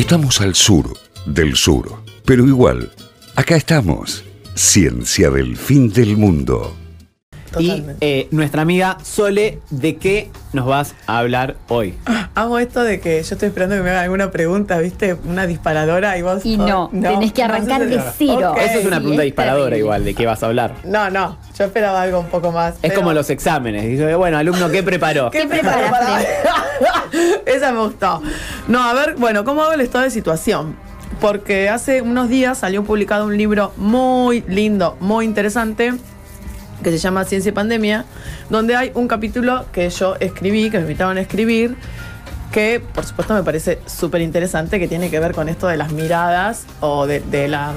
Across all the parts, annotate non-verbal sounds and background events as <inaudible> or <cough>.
Estamos al sur del sur, pero igual, acá estamos. Ciencia del fin del mundo. Y eh, nuestra amiga Sole, ¿de qué nos vas a hablar hoy? Amo esto de que yo estoy esperando que me hagan alguna pregunta, ¿viste? Una disparadora y vos. Y no, tenés que arrancar de cero. Ok. Eso es una sí, pregunta es disparadora terrible. igual, ¿de qué vas a hablar? No, no, yo esperaba algo un poco más. Es pero- como los exámenes. Dice, bueno, alumno, ¿qué preparó? ¿Qué preparaste? <laughs> Esa me gustó. No, a ver, bueno, ¿cómo hago el estado de situación? Porque hace unos días salió publicado un libro muy lindo, muy interesante, que se llama Ciencia y Pandemia, donde hay un capítulo que yo escribí, que me invitaron a escribir, que por supuesto me parece súper interesante, que tiene que ver con esto de las miradas o de, la...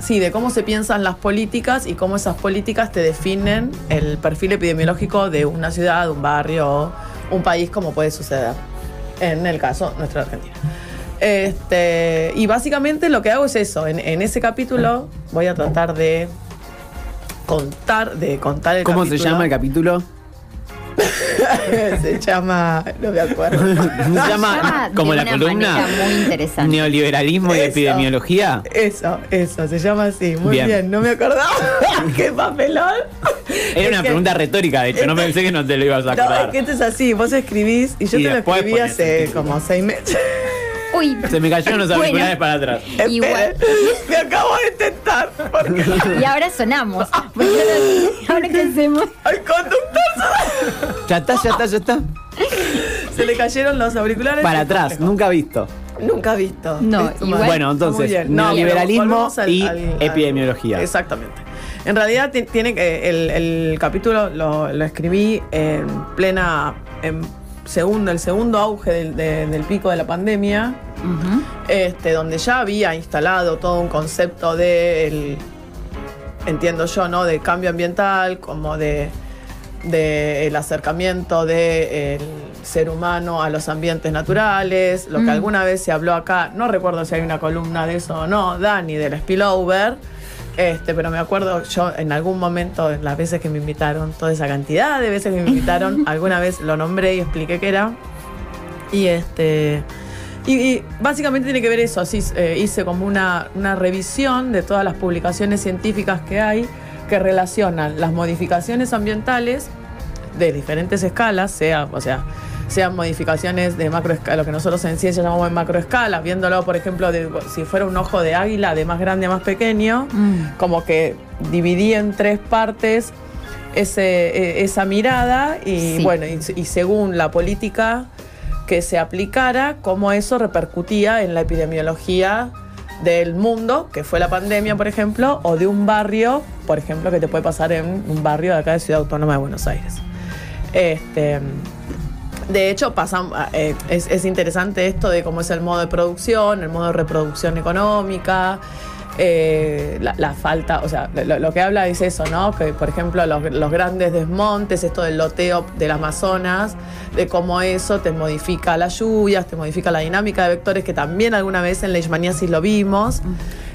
Sí, de cómo se piensan las políticas y cómo esas políticas te definen el perfil epidemiológico de una ciudad, un barrio o un país, como puede suceder en el caso nuestra Argentina. Este, y básicamente lo que hago es eso. En ese capítulo voy a tratar de contar, de contar el ¿Cómo se llama el capítulo? <laughs> se llama, no me acuerdo. <laughs> Se llama como la columna muy interesante. Neoliberalismo y Eso. epidemiología. Eso, eso, se llama así. Muy Bien. bien, no me acordaba. <laughs> ¡Qué papelón! Era una que- pregunta retórica, de hecho, no es que- pensé que no te lo ibas a No, acordar. es que esto es así, vos escribís y yo Y te lo escribí hace como seis meses. Uy, Se me cayeron los Bueno. auriculares para atrás. Igual. Me acabo de tentar. Y ahora sonamos. ahora qué hacemos. al conductor Ya está, ya está, ya está. se le cayeron los auriculares. Para atrás, nunca visto. Nunca visto. No, Esto igual-. Bueno, entonces. No, neoliberalismo al- y al- al- epidemiología. Exactamente. En realidad ti- tiene que el, el capítulo lo, lo escribí en plena en segundo el segundo auge del, de- del pico de la pandemia, este donde ya había instalado todo un concepto de el- entiendo yo, ¿no? De cambio ambiental, como de del acercamiento del ser humano a los ambientes naturales, lo que Mm. alguna vez se habló acá, no recuerdo si hay una columna de eso o no, Dani, del spillover, este, pero me acuerdo yo en algún momento, en las veces que me invitaron, toda esa cantidad de veces que me invitaron, <laughs> alguna vez lo nombré y expliqué qué era. Y este. Y, y básicamente tiene que ver eso, así eh, hice como una, una revisión de todas las publicaciones científicas que hay que relacionan las modificaciones ambientales de diferentes escalas, sea, o sea, sean modificaciones de macroescala, lo que nosotros en ciencia llamamos de macroescala, viéndolo, por ejemplo, de, si fuera un ojo de águila, de más grande a más pequeño, Mm. como que dividí en tres partes ese, eh, esa mirada y Sí. bueno, y, y según la política que se aplicara, cómo eso repercutía en la epidemiología del mundo, que fue la pandemia, por ejemplo, o de un barrio, por ejemplo, que te puede pasar en un barrio de acá de Ciudad Autónoma de Buenos Aires. Este, de hecho, pasan, eh, es, es interesante esto de cómo es el modo de producción, el modo de reproducción económica, eh, la, falta, o sea, lo, que habla es eso, ¿no? Que, por ejemplo, los, los grandes desmontes, esto del loteo del Amazonas, de cómo eso te modifica las lluvias, te modifica la dinámica de vectores, que también alguna vez en Leishmaniasis lo vimos.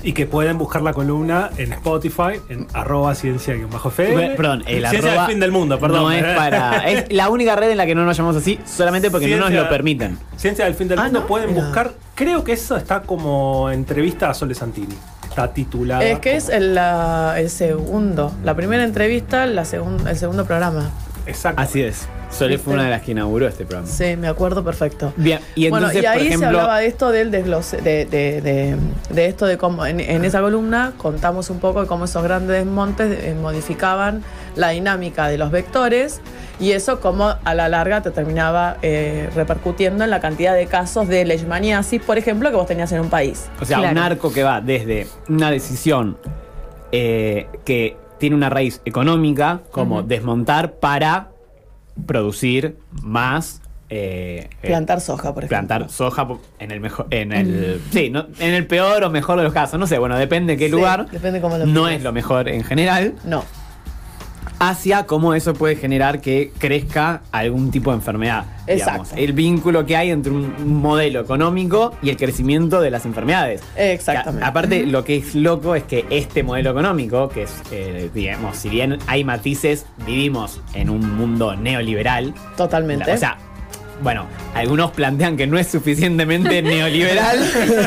Y que pueden buscar la columna en Spotify, en arroba ciencia-fm. Bueno, Perdón, el Ciencia arroba del fin del mundo, perdón. No es para. Es <laughs> la única red en la que no nos llamamos así, solamente porque no nos Ciencia- lo permiten. Ciencia del fin del Ah, mundo ¿no? pueden buscar. Creo que eso está como entrevista a Sole Santini. Está titulada. Es que es como- el, la- el segundo, la primera entrevista, la segun- el segundo programa. Exacto. Así es. Sole fue una de las que inauguró este programa. Sí, me acuerdo perfecto. Bien, y entonces, bueno, y ahí por ejemplo. se hablaba de esto del desglose, de, de, de- de esto de cómo en, en esa columna contamos un poco de cómo esos grandes desmontes eh, modificaban la dinámica de los vectores y eso como a la larga te terminaba eh, repercutiendo en la cantidad de casos de leishmaniasis, por ejemplo, que vos tenías en un país. O sea, Claro. un arco que va desde una decisión eh, que tiene una raíz económica, como desmontar para producir más. eh, eh, Plantar soja, por ejemplo. plantar soja en el mejor en el sí no, en el peor o mejor de los casos no sé bueno depende de qué Sí, lugar depende cómo lo no es lo mejor en general No. Hacia cómo eso puede generar que crezca algún tipo de enfermedad. Exacto. digamos. El vínculo que hay entre un modelo económico y el crecimiento de las enfermedades. Exactamente. A- aparte, lo que es loco es que este modelo económico, que es, eh, digamos, si bien hay matices, vivimos en un mundo neoliberal. Totalmente. O sea, bueno, algunos plantean que no es suficientemente <laughs> neoliberal,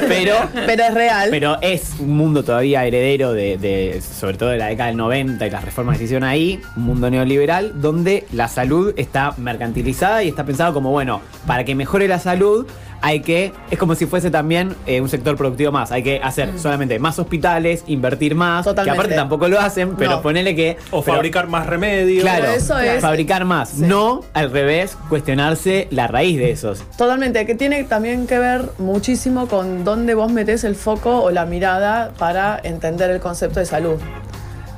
pero, Pero es real. pero es un mundo todavía heredero de, de- sobre todo de la década del 90 y las reformas que se hicieron ahí, un mundo neoliberal, donde la salud está mercantilizada y está pensado como, bueno, para que mejore la salud hay que, es como si fuese también eh, un sector productivo más, hay que hacer solamente más hospitales, invertir más, Totalmente. que aparte tampoco lo hacen, pero No. ponele que... O pero- fabricar más remedios. Claro, eso es- fabricar más, Sí. no al revés, cuestionarse la raíz de esos. Totalmente, que tiene también que ver muchísimo con dónde vos metés el foco o la mirada para entender el concepto de salud.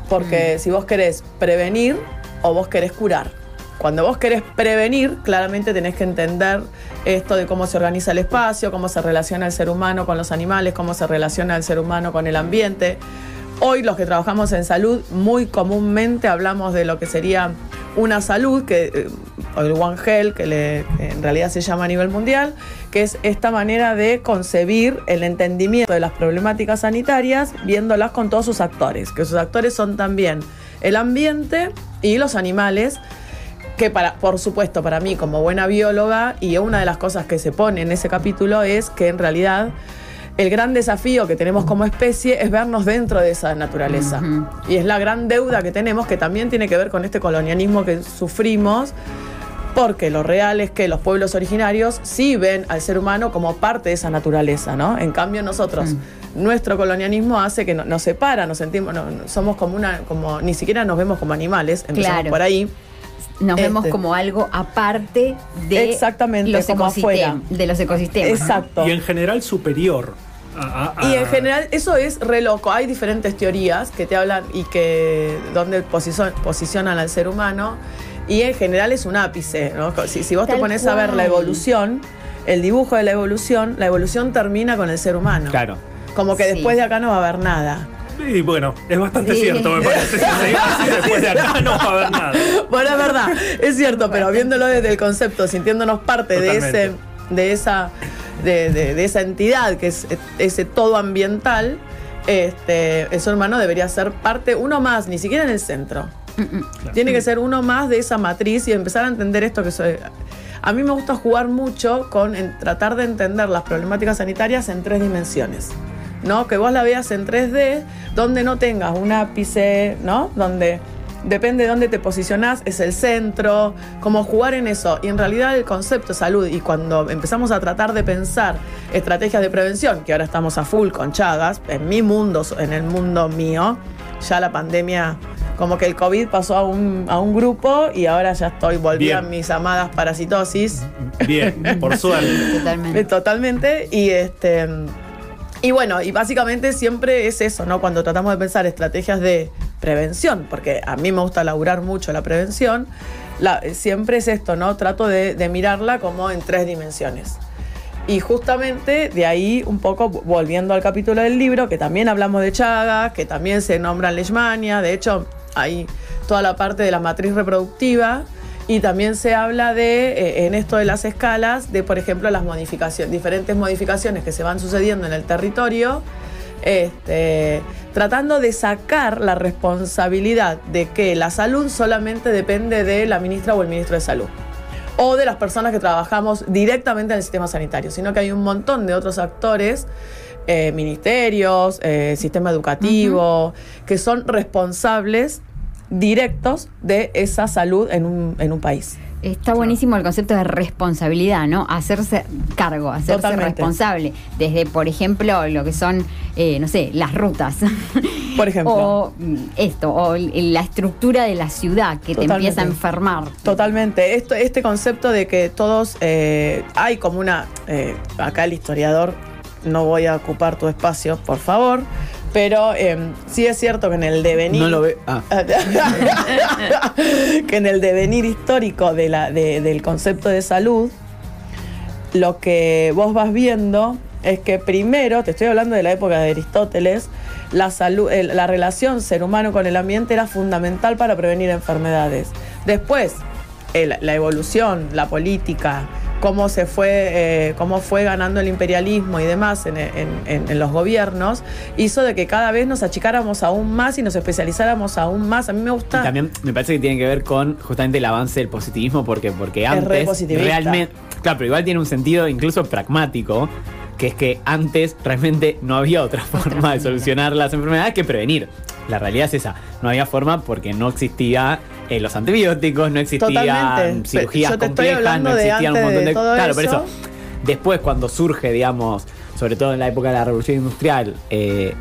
Porque si vos querés prevenir o vos querés curar. Cuando vos querés prevenir, claramente tenés que entender esto de cómo se organiza el espacio, cómo se relaciona el ser humano con los animales, cómo se relaciona el ser humano con el ambiente. Hoy los que trabajamos en salud muy comúnmente hablamos de lo que sería una salud, que, eh, o el One Health, que en realidad se llama a nivel mundial, que es esta manera de concebir el entendimiento de las problemáticas sanitarias viéndolas con todos sus actores, que sus actores son también el ambiente y los animales, que para, por supuesto, para mí como buena bióloga, y una de las cosas que se pone en ese capítulo es que en realidad el gran desafío que tenemos como especie es vernos dentro de esa naturaleza. Y es la gran deuda que tenemos que también tiene que ver con este colonialismo que sufrimos. Porque lo real es que los pueblos originarios sí ven al ser humano como parte de esa naturaleza, ¿no? En cambio nosotros, nuestro colonialismo hace que no- nos separa, nos sentimos, no- somos como una, como ni siquiera nos vemos como animales, empezamos Claro. por ahí. Nos vemos Este. como algo aparte de Exactamente, los, como afuera. de los ecosistemas. ¿no? Exacto. Y en general superior. A- a- Y en general eso es re loco. Hay diferentes teorías que te hablan y que donde posicio- posicionan al ser humano y en general es un ápice. ¿no? Si, si vos te pones a ver la evolución, el dibujo de la evolución, la evolución termina con el ser humano. Claro. Como que Sí. después de acá no va a haber nada. Y bueno, es bastante Sí. cierto, me parece. Así, después de acá no va a haber nada. Bueno, es verdad, es cierto, pero viéndolo desde el concepto, sintiéndonos parte de ese, de esa, de, de- de esa entidad que es ese todo ambiental, este, el ser humano debería ser parte, uno más, ni siquiera en el centro. Tiene que ser uno más de esa matriz y empezar a entender esto que soy. A mí me gusta jugar mucho con en tratar de entender las problemáticas sanitarias en tres dimensiones. ¿No? Que vos la veas en 3D, donde no tengas un ápice, ¿no? Donde depende de dónde te posicionás, es el centro, como jugar en eso. Y en realidad el concepto de salud, y cuando empezamos a tratar de pensar estrategias de prevención, que ahora estamos a full con Chagas, en mi mundo, en el mundo mío, ya la pandemia, como que el COVID pasó a un, a un grupo y ahora ya estoy, volví a Bien. mis amadas parasitosis. Bien, por <laughs> suerte. Totalmente. Totalmente. Y este. Y bueno, y básicamente siempre es eso, ¿no? Cuando tratamos de pensar estrategias de prevención, porque a mí me gusta laburar mucho la prevención, la- siempre es esto, ¿no? Trato de, de mirarla como en tres dimensiones. Y justamente de ahí, un poco volviendo al capítulo del libro, que también hablamos de Chagas, que también se nombra Leishmania, de hecho, hay toda la parte de la matriz reproductiva. Y también se habla de, eh, en esto de las escalas, de, por ejemplo, las modificaciones, diferentes modificaciones que se van sucediendo en el territorio, este, tratando de sacar la responsabilidad de que la salud solamente depende de la ministra o el ministro de salud o de las personas que trabajamos directamente en el sistema sanitario, sino que hay un montón de otros actores, eh, ministerios, eh, sistema educativo, que son responsables directos de esa salud en un, en un país. Está buenísimo el concepto de responsabilidad, ¿no? Hacerse cargo, hacerse Totalmente. responsable. Desde, por ejemplo, lo que son, eh, no sé, las rutas. <laughs> Por ejemplo. o mm, esto, o la estructura de la ciudad que te empieza a enfermar. Totalmente. Esto, este concepto de que todos eh, hay como una. eh, acá el historiador, no voy a ocupar tu espacio, por favor. Pero eh, sí es cierto que en el devenir. No lo ve. Ah. <laughs> que en el devenir histórico de la, de- del concepto de salud, lo que vos vas viendo es que primero, te estoy hablando de la época de Aristóteles, la, salud, la relación ser humano con el ambiente era fundamental para prevenir enfermedades. Después, la evolución, la política, cómo se fue, eh, cómo fue ganando el imperialismo y demás en, en- en- en los gobiernos, hizo de que cada vez nos achicáramos aún más y nos especializáramos aún más. A mí me gusta... Y también me parece que tiene que ver con justamente el avance del positivismo, porque, porque antes realmente, Claro, pero igual tiene un sentido incluso pragmático, que es que antes realmente no había otra <laughs> forma de solucionar las enfermedades que prevenir. La realidad es esa. No había forma porque no existía eh, los antibióticos, no existían Totalmente. cirugías Yo te estoy complejas, no de existían un montón de de. claro, por eso. eso. Después, cuando surge, digamos, sobre todo en la época de la revolución industrial, eh,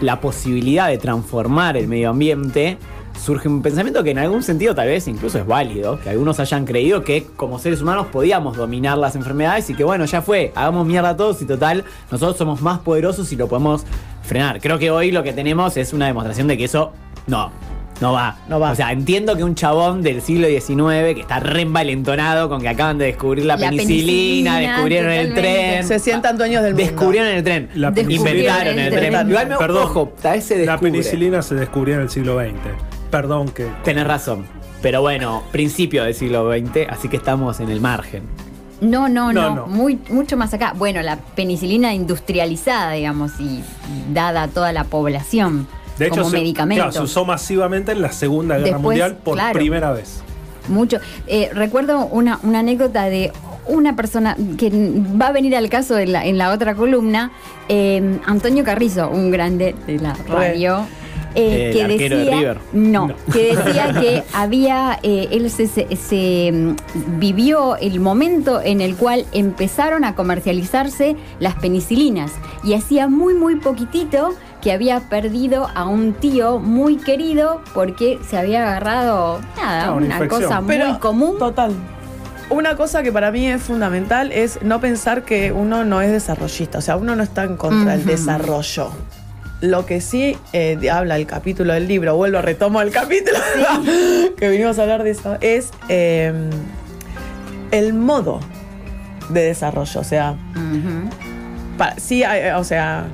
la posibilidad de transformar el medio ambiente, surge un pensamiento que en algún sentido tal vez incluso es válido, que algunos hayan creído que como seres humanos podíamos dominar las enfermedades y que bueno, ya fue, hagamos mierda a todos y total, nosotros somos más poderosos y lo podemos frenar. Creo que hoy lo que tenemos es una demostración de que eso no. No va. No va. O sea, entiendo que un chabón del siglo XIX que está re envalentonado con que acaban de descubrir la, La penicilina, penicilina, descubrieron el tren. Se sientan dueños del mundo. Descubrieron el tren. La Inventaron el tren. penicilina- Igual me Perdón. ojo, tal vez se La penicilina se descubrió en el siglo XX. Perdón que. Tenés razón. Pero bueno, principio del siglo XX, así que estamos en el margen. No, no, No, no, no. Muy, mucho más acá. Bueno, la penicilina industrializada, digamos, y dada a toda la población De hecho, como se, medicamento. claro, se usó masivamente en la Segunda Guerra Después, Mundial por claro. primera vez. Mucho. Eh, recuerdo una, una anécdota de una persona que va a venir al caso en la, en la otra columna, eh, Antonio Carrizo, un grande de la radio. eh, El que de decía, River. No, No. que decía <laughs> que había, eh, él se, se- se, mm, vivió el momento en el cual empezaron a comercializarse las penicilinas y hacía muy, muy poquitito que había perdido a un tío muy querido porque se había agarrado, nada, Ah, una infección. cosa muy Pero, común. Total. Una cosa que para mí es fundamental es no pensar que uno no es desarrollista. O sea, uno no está en contra del desarrollo. Lo que sí eh, habla el capítulo del libro, vuelvo, retomo el capítulo <laughs> que vinimos a hablar de eso, es eh, el modo de desarrollo. O sea, sí, hay- o sea,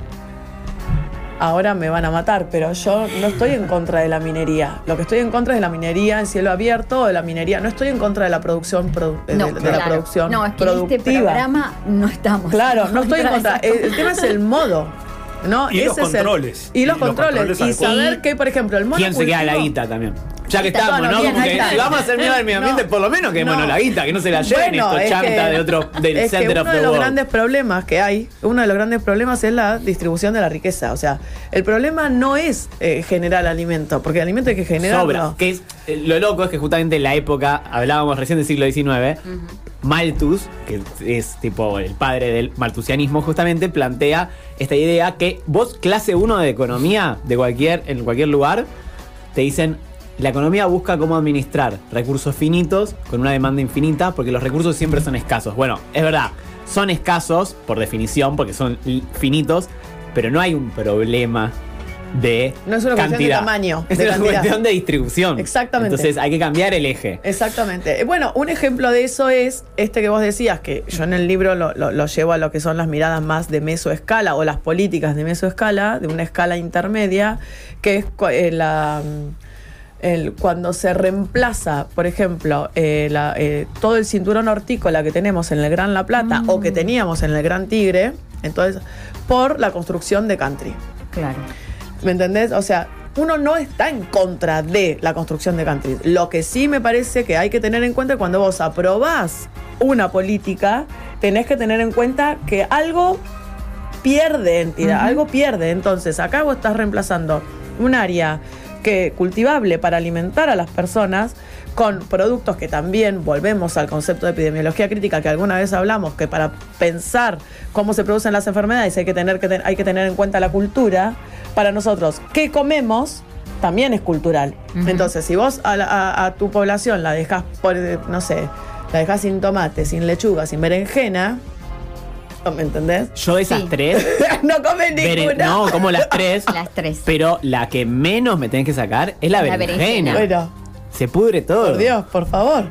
ahora me van a matar, pero yo no estoy en contra de la minería. Lo que estoy en contra es de la minería en cielo abierto, o de la minería. No estoy en contra de la producción, produ- eh, No, de, de claro. la producción No, es que en este programa no estamos. claro, no estoy en contra. de El, el tema es el modo. ¿no? Y los Ese es el- controles. y los Y los controles. controles y saber que, por ejemplo, el ¿Quién se queda la monocultivo- guita también? Ya que estamos, ¿no? bien, Como ahí que si vamos a hacer mierda al medio ambiente, No, por lo menos que no. bueno la guita, que no se la lleven Bueno, estos es chanta que- de otro, del es que Center uno of de the los World. grandes problemas que hay, uno de los grandes problemas es la distribución de la riqueza. O sea, el problema no es eh, generar alimento, porque el alimento hay que generarlo. Sobra. Que es, eh, lo loco es que justamente en la época, hablábamos recién del siglo XIX, Malthus, que es tipo el padre del malthusianismo, justamente plantea esta idea que vos, clase 1 de economía, de cualquier, en cualquier lugar, te dicen. La economía busca cómo administrar recursos finitos con una demanda infinita porque los recursos siempre son escasos. Bueno, es verdad, son escasos por definición porque son finitos, pero no hay un problema de No es una cuestión de cantidad. tamaño, Es de una cantidad. cuestión de distribución. Exactamente. Entonces hay que cambiar el eje. Exactamente. Eh, Bueno, un ejemplo de eso es este que vos decías, que yo en el libro lo, lo- lo llevo a lo que son las miradas más de mesoescala o las políticas de mesoescala, de una escala intermedia, que es eh, la, mm, el- cuando se reemplaza, por ejemplo, eh, la- eh, todo el cinturón hortícola que tenemos en el Gran La Plata o que teníamos en el Gran Tigre, entonces, por la construcción de country. Claro. ¿Me entendés? O sea, uno no está en contra de la construcción de country. Lo que sí me parece que hay que tener en cuenta cuando vos aprobás una política, tenés que tener en cuenta que algo pierde entidad, algo pierde. Entonces, acá vos estás reemplazando un área que cultivable para alimentar a las personas con productos que también volvemos al concepto de epidemiología crítica que alguna vez hablamos que para pensar cómo se producen las enfermedades hay que tener que ten- hay que tener en cuenta la cultura para nosotros qué comemos también es cultural. Entonces si vos a, la- a- a tu población la dejas por no sé la dejas sin tomate sin lechuga sin berenjena ¿me entendés? Yo de esas Sí. tres, <laughs> no comes bere- ninguna no, como las tres, Las tres. pero la que menos me tenés que sacar es la, La berenjena. berenjena. bueno Se pudre todo. por Dios por favor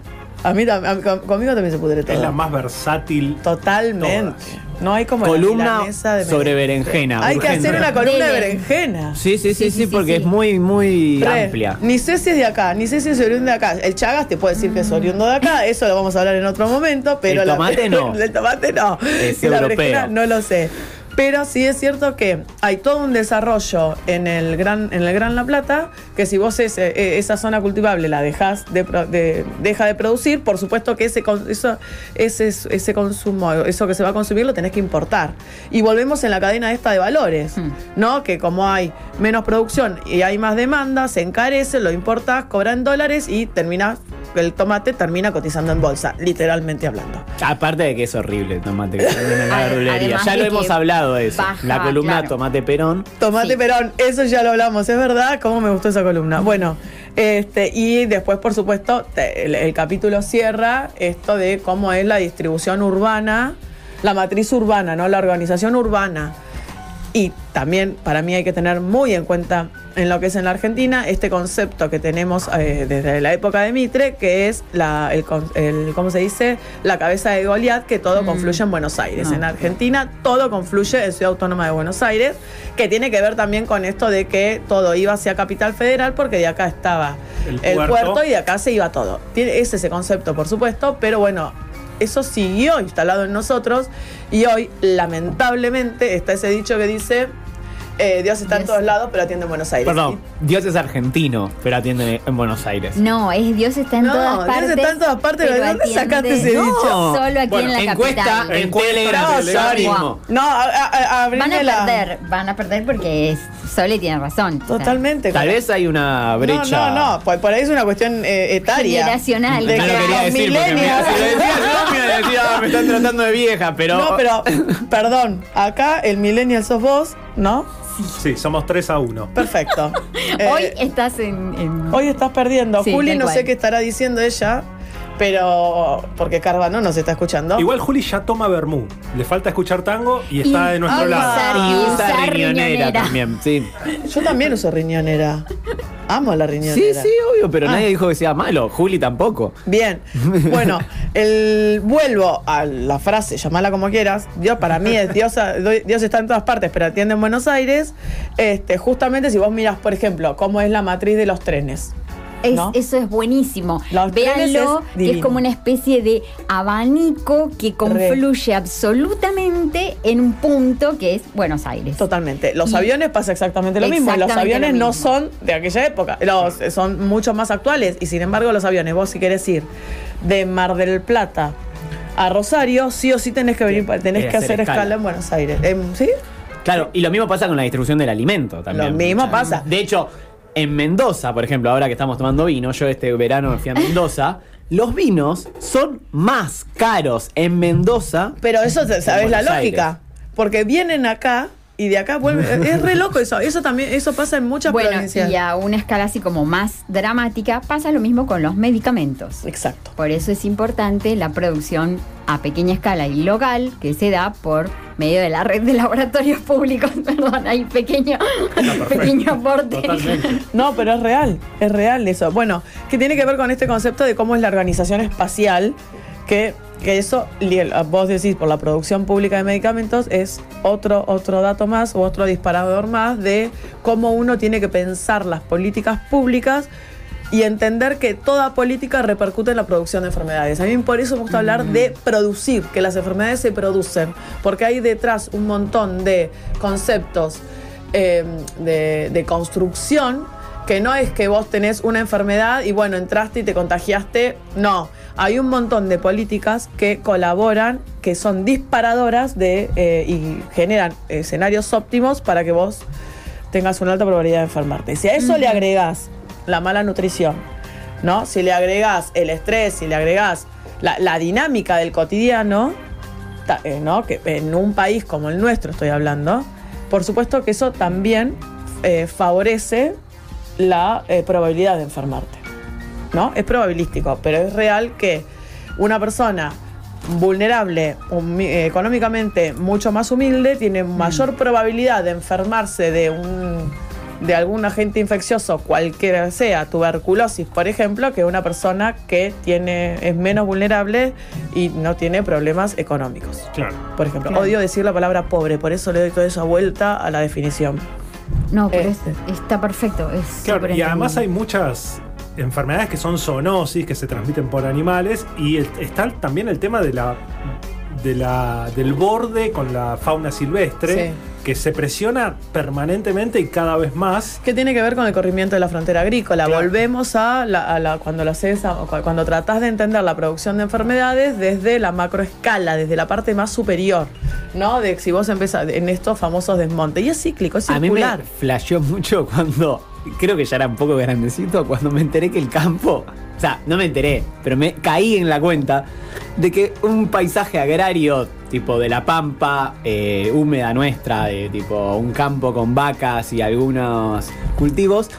a mí, tam- a mí- con- conmigo también se pudre todo Es la más versátil. Totalmente. Todas. No hay como la Columna de sobre berenjena. Hay que hacer una columna de berenjena. Sí, sí, sí, sí, Sí, sí, sí, porque sí. es muy, muy Re. amplia. Ni sé si es de acá, ni sé si es oriundo de acá. El Chagas te puede decir que es oriundo de acá, eso lo vamos a hablar en otro momento, pero El la- tomate no. <laughs> el tomate no. Es y la europeo. berenjena no lo sé. Pero sí es cierto que hay todo un desarrollo en el Gran, en el Gran La Plata, que si vos ese- eh, esa zona cultivable la dejás de, deja de producir, por supuesto que ese, eso, ese, ese consumo, eso que se va a consumir lo tenés que importar. Y volvemos en la cadena esta de valores, Hmm. ¿no? Que como hay menos producción y hay más demanda, se encarece, lo importás, cobra en dólares y termina, el tomate termina cotizando en bolsa, literalmente hablando. Aparte de que es horrible el tomate que en la <laughs> verdulería. Ya lo hemos hablado de eso. baja, la columna claro. Tomate Perón. Tomate Sí. Perón, eso ya lo hablamos, es verdad, cómo me gustó esa columna. Bueno, este, y después, por supuesto, te- el, el capítulo cierra esto de cómo es la distribución urbana, la matriz urbana, ¿no? La organización urbana. Y también para mí hay que tener muy en cuenta en lo que es en la Argentina este concepto que tenemos eh, desde la época de Mitre, que es la, el, ¿cómo se dice? La cabeza de Goliat, que todo confluye en Buenos Aires. No. En Argentina todo confluye en Ciudad Autónoma de Buenos Aires, que tiene que ver también con esto de que todo iba hacia Capital Federal, porque de acá estaba El el, puerto. puerto. y de acá se iba todo. Tiene, es ese concepto, por supuesto, pero bueno, eso siguió instalado en nosotros y hoy, lamentablemente, está ese dicho que dice, eh, Dios está en Dios. todos lados, pero atiende en Buenos Aires. Perdón, Dios es argentino, pero atiende en Buenos Aires. No, es Dios está en No, todas Dios partes. está en todas partes, ¿de dónde atiende sacaste ese dicho? Solo aquí Bueno, en la encuesta capital. en Encuesta Telegram. No, en mismo. No, a, a- a- Van a la- perder, van a perder porque es, Sole tiene razón. O sea, Totalmente. Tal vez hay una brecha. No, no, no, por, por ahí es una cuestión eh, etaria. Generacional. De No que lo quería los decir porque me, millennials- si lo decía yo, me iba a decir, "Ah, me están tratando de vieja, pero. No, pero, perdón, acá el millennial sos vos, ¿no? Sí, somos 3 a 1. Perfecto. <laughs> Hoy Eh, estás en. en- Hoy estás perdiendo. Sí, Juli, no cual. sé qué estará diciendo ella, pero. Porque Carvano nos está escuchando. Igual Juli ya toma vermú. Le falta escuchar tango y está Y- de nuestro Ah, lado. usar- y usa usar riñonera riñonera. también, sí. Yo también uso riñonera. Amo la Sí, riñonera. sí, obvio, pero Ah. nadie dijo que sea malo. Juli tampoco. Bien. <laughs> Bueno, el, vuelvo a la frase, llamala como quieras. Dios para mí es Dios, Dios está en todas partes, pero atiende en Buenos Aires. Este, justamente si vos miras, por ejemplo, cómo es la matriz de los trenes. Es- ¿no? Eso es buenísimo. Los Véanlo, es que es como una especie de abanico que confluye absolutamente en un punto que es Buenos Aires. Totalmente. Los Y- aviones pasa exactamente lo mismo. Los aviones lo no son de aquella época. Los, son mucho más actuales. Y sin embargo, los aviones, vos si querés ir de Mar del Plata a Rosario, sí o sí tenés que venir, tenés que hacer hacer escala. escala en Buenos Aires. Em, ¿Sí? Claro, y lo mismo pasa con la distribución del alimento también. Lo mismo pasa. De hecho, en Mendoza, por ejemplo, ahora que estamos tomando vino, yo este verano me fui a Mendoza, los vinos son más caros en Mendoza. Pero eso, ¿sabes la lógica? Porque vienen acá y de acá vuelven. <laughs> es re loco eso. Eso también, eso pasa en muchas Bueno, provincias. y a una escala así como más dramática pasa lo mismo con los medicamentos. Exacto. Por eso es importante la producción a pequeña escala y local que se da por medio de la red de laboratorios <laughs> públicos. <laughs> Perdón, hay pequeño, pequeño aporte. Totalmente. No, pero es real, es real eso. Bueno, que tiene que ver con este concepto de cómo es la organización espacial, que, que eso, vos decís, por la producción pública de medicamentos, es otro, otro dato más o otro disparador más de cómo uno tiene que pensar las políticas públicas y entender que toda política repercute en la producción de enfermedades. A mí por eso me gusta hablar de producir, que las enfermedades se producen, porque hay detrás un montón de conceptos eh, de, de construcción que no es que vos tenés una enfermedad y bueno, entraste y te contagiaste, no. Hay un montón de políticas que colaboran, que son disparadoras de, eh, y generan escenarios óptimos para que vos tengas una alta probabilidad de enfermarte. Si a eso le agregás la mala nutrición, ¿no? Si le agregás el estrés, si le agregás la, la dinámica del cotidiano, ta- eh, ¿no? Que en un país como el nuestro estoy hablando, por supuesto que eso también eh, favorece la eh, probabilidad de enfermarte. ¿No? Es probabilístico, pero es real que una persona vulnerable, eh, económicamente mucho más humilde, tiene mayor probabilidad de enfermarse de un de algún agente infeccioso, cualquiera sea, tuberculosis, por ejemplo, que una persona que tiene es menos vulnerable y no tiene problemas económicos. Claro. Por ejemplo, Claro. odio decir la palabra pobre, por eso le doy toda esa vuelta a la definición. No, pero es- Este. está perfecto. Es Claro, y además hay muchas enfermedades que son zoonosis, que se transmiten por animales, y el- está también el tema de la de la, del borde con la fauna silvestre, Sí. que se presiona permanentemente y cada vez más. ¿Qué tiene que ver con el corrimiento de la frontera agrícola? Claro. Volvemos a, la, a la- cuando lo haces, a- cu- cuando tratás de entender la producción de enfermedades desde la macroescala, desde la parte más superior, ¿no? De si vos empezás en estos famosos desmontes. Y es cíclico, es A mí me circular. flasheó mucho cuando, creo que ya era un poco grandecito, cuando me enteré que el campo, o sea, no me enteré, pero me caí en la cuenta de que un paisaje agrario, tipo de la pampa, eh, húmeda nuestra, de tipo un campo con vacas y algunos cultivos,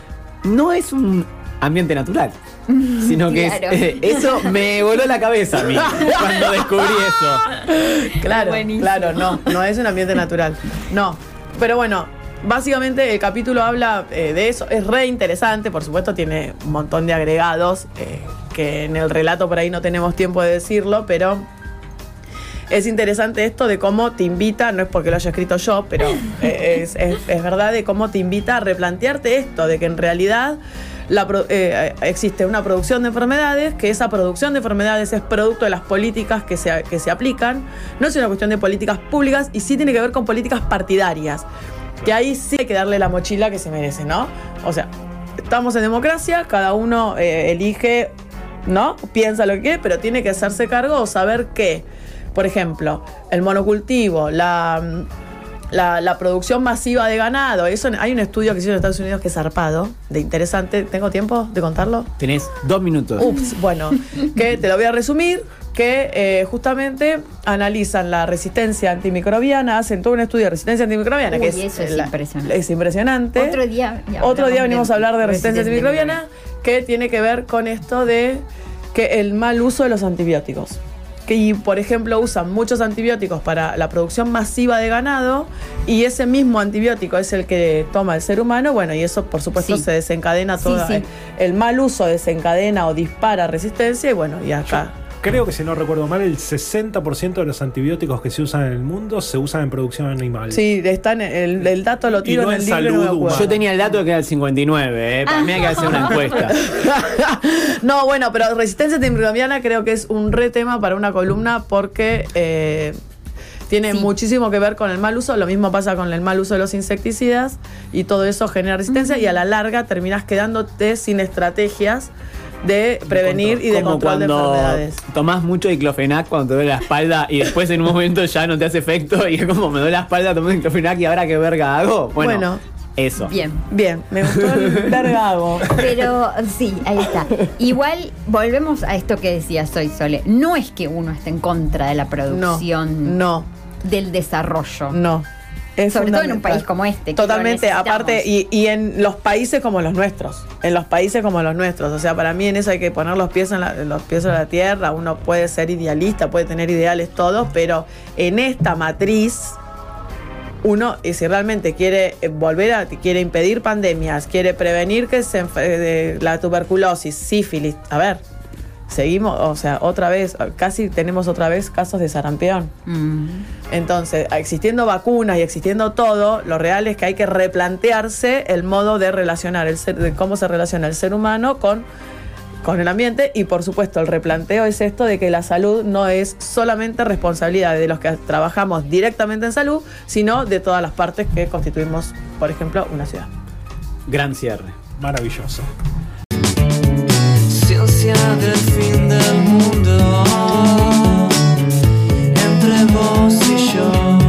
no es un ambiente natural. Sino que es- eh, eso me voló la cabeza a mí cuando descubrí eso. <laughs> Claro, Buenísimo. claro, no, no es un ambiente natural. No. Pero bueno, básicamente el capítulo habla eh, de eso. Es re interesante, por supuesto, tiene un montón de agregados eh, que en el relato por ahí no tenemos tiempo de decirlo, pero es interesante esto de cómo te invita, no es porque lo haya escrito yo, pero eh, <laughs> es, es- es verdad de cómo te invita a replantearte esto, de que en realidad la eh, existe una producción de enfermedades, que esa producción de enfermedades es producto de las políticas que se, que se aplican, no es una cuestión de políticas públicas y sí tiene que ver con políticas partidarias, que ahí sí hay que darle la mochila que se merece, ¿no? O sea, estamos en democracia, cada uno eh, elige, ¿no? Piensa lo que quiere, pero tiene que hacerse cargo o saber que, por ejemplo, el monocultivo, la, la, la producción masiva de ganado, eso hay un estudio que hizo en Estados Unidos que es zarpado, de interesante. ¿Tengo tiempo de contarlo? Tenés dos minutos. Ups, bueno, que te lo voy a resumir, que eh, justamente analizan la resistencia antimicrobiana, hacen todo un estudio de resistencia antimicrobiana, que es, eso es la- impresionante. es impresionante. Otro día. Otro día venimos a hablar de resistencia resistencia antimicrobiana, que tiene que ver con esto de que el mal uso de los antibióticos. Y, por ejemplo, usan muchos antibióticos para la producción masiva de ganado y ese mismo antibiótico es el que toma el ser humano, bueno, y eso por supuesto Sí. se desencadena Sí, todo. sí. El, el mal uso desencadena o dispara resistencia y bueno, y acá. Creo que si no recuerdo mal, el 60% de los antibióticos que se usan en el mundo se usan en producción animal. Sí, está en el, el dato lo Y tiro no en el en libro. y no salud. Yo tenía el dato de que era el 59, ¿eh? Para mí hay que hacer una encuesta. <laughs> no, bueno, pero resistencia antimicrobiana creo que es un re tema para una columna porque eh, tiene Sí. muchísimo que ver con el mal uso. Lo mismo pasa con el mal uso de los insecticidas y todo eso genera resistencia y a la larga terminas quedándote sin estrategias de prevenir y de Como control de cuando enfermedades. tomás mucho diclofenac cuando te duele la espalda y después en un momento ya no te hace efecto y es como me duele la espalda, tomé diclofenac y ahora qué verga hago. Bueno, Bueno. eso. Bien. Bien, me gustó el <laughs> vergago. Pero sí, ahí está. Igual volvemos a esto que decías hoy, Sole. No es que uno esté en contra de la No, producción no, del desarrollo. no. Es Sobre todo en un país como este, Totalmente, aparte, y, y en los países como los nuestros. En los países como los nuestros. O sea, para mí en eso hay que poner los pies en la, los pies en la tierra. Uno puede ser idealista, puede tener ideales todos, pero en esta matriz. Uno, y si realmente quiere eh, volver a, quiere impedir pandemias, quiere prevenir que se la tuberculosis, sífilis, a ver, seguimos, o sea, otra vez, casi tenemos otra vez casos de sarampión. Mm. Entonces, existiendo vacunas y existiendo todo, lo real es que hay que replantearse el modo de relacionar, el ser- de cómo se relaciona el ser humano con, con el ambiente y por supuesto el replanteo es esto de que la salud no es solamente responsabilidad de los que trabajamos directamente en salud, sino de todas las partes que constituimos, por ejemplo, una ciudad. Gran cierre. Maravilloso conciencia del fin del mundo entre vos y yo.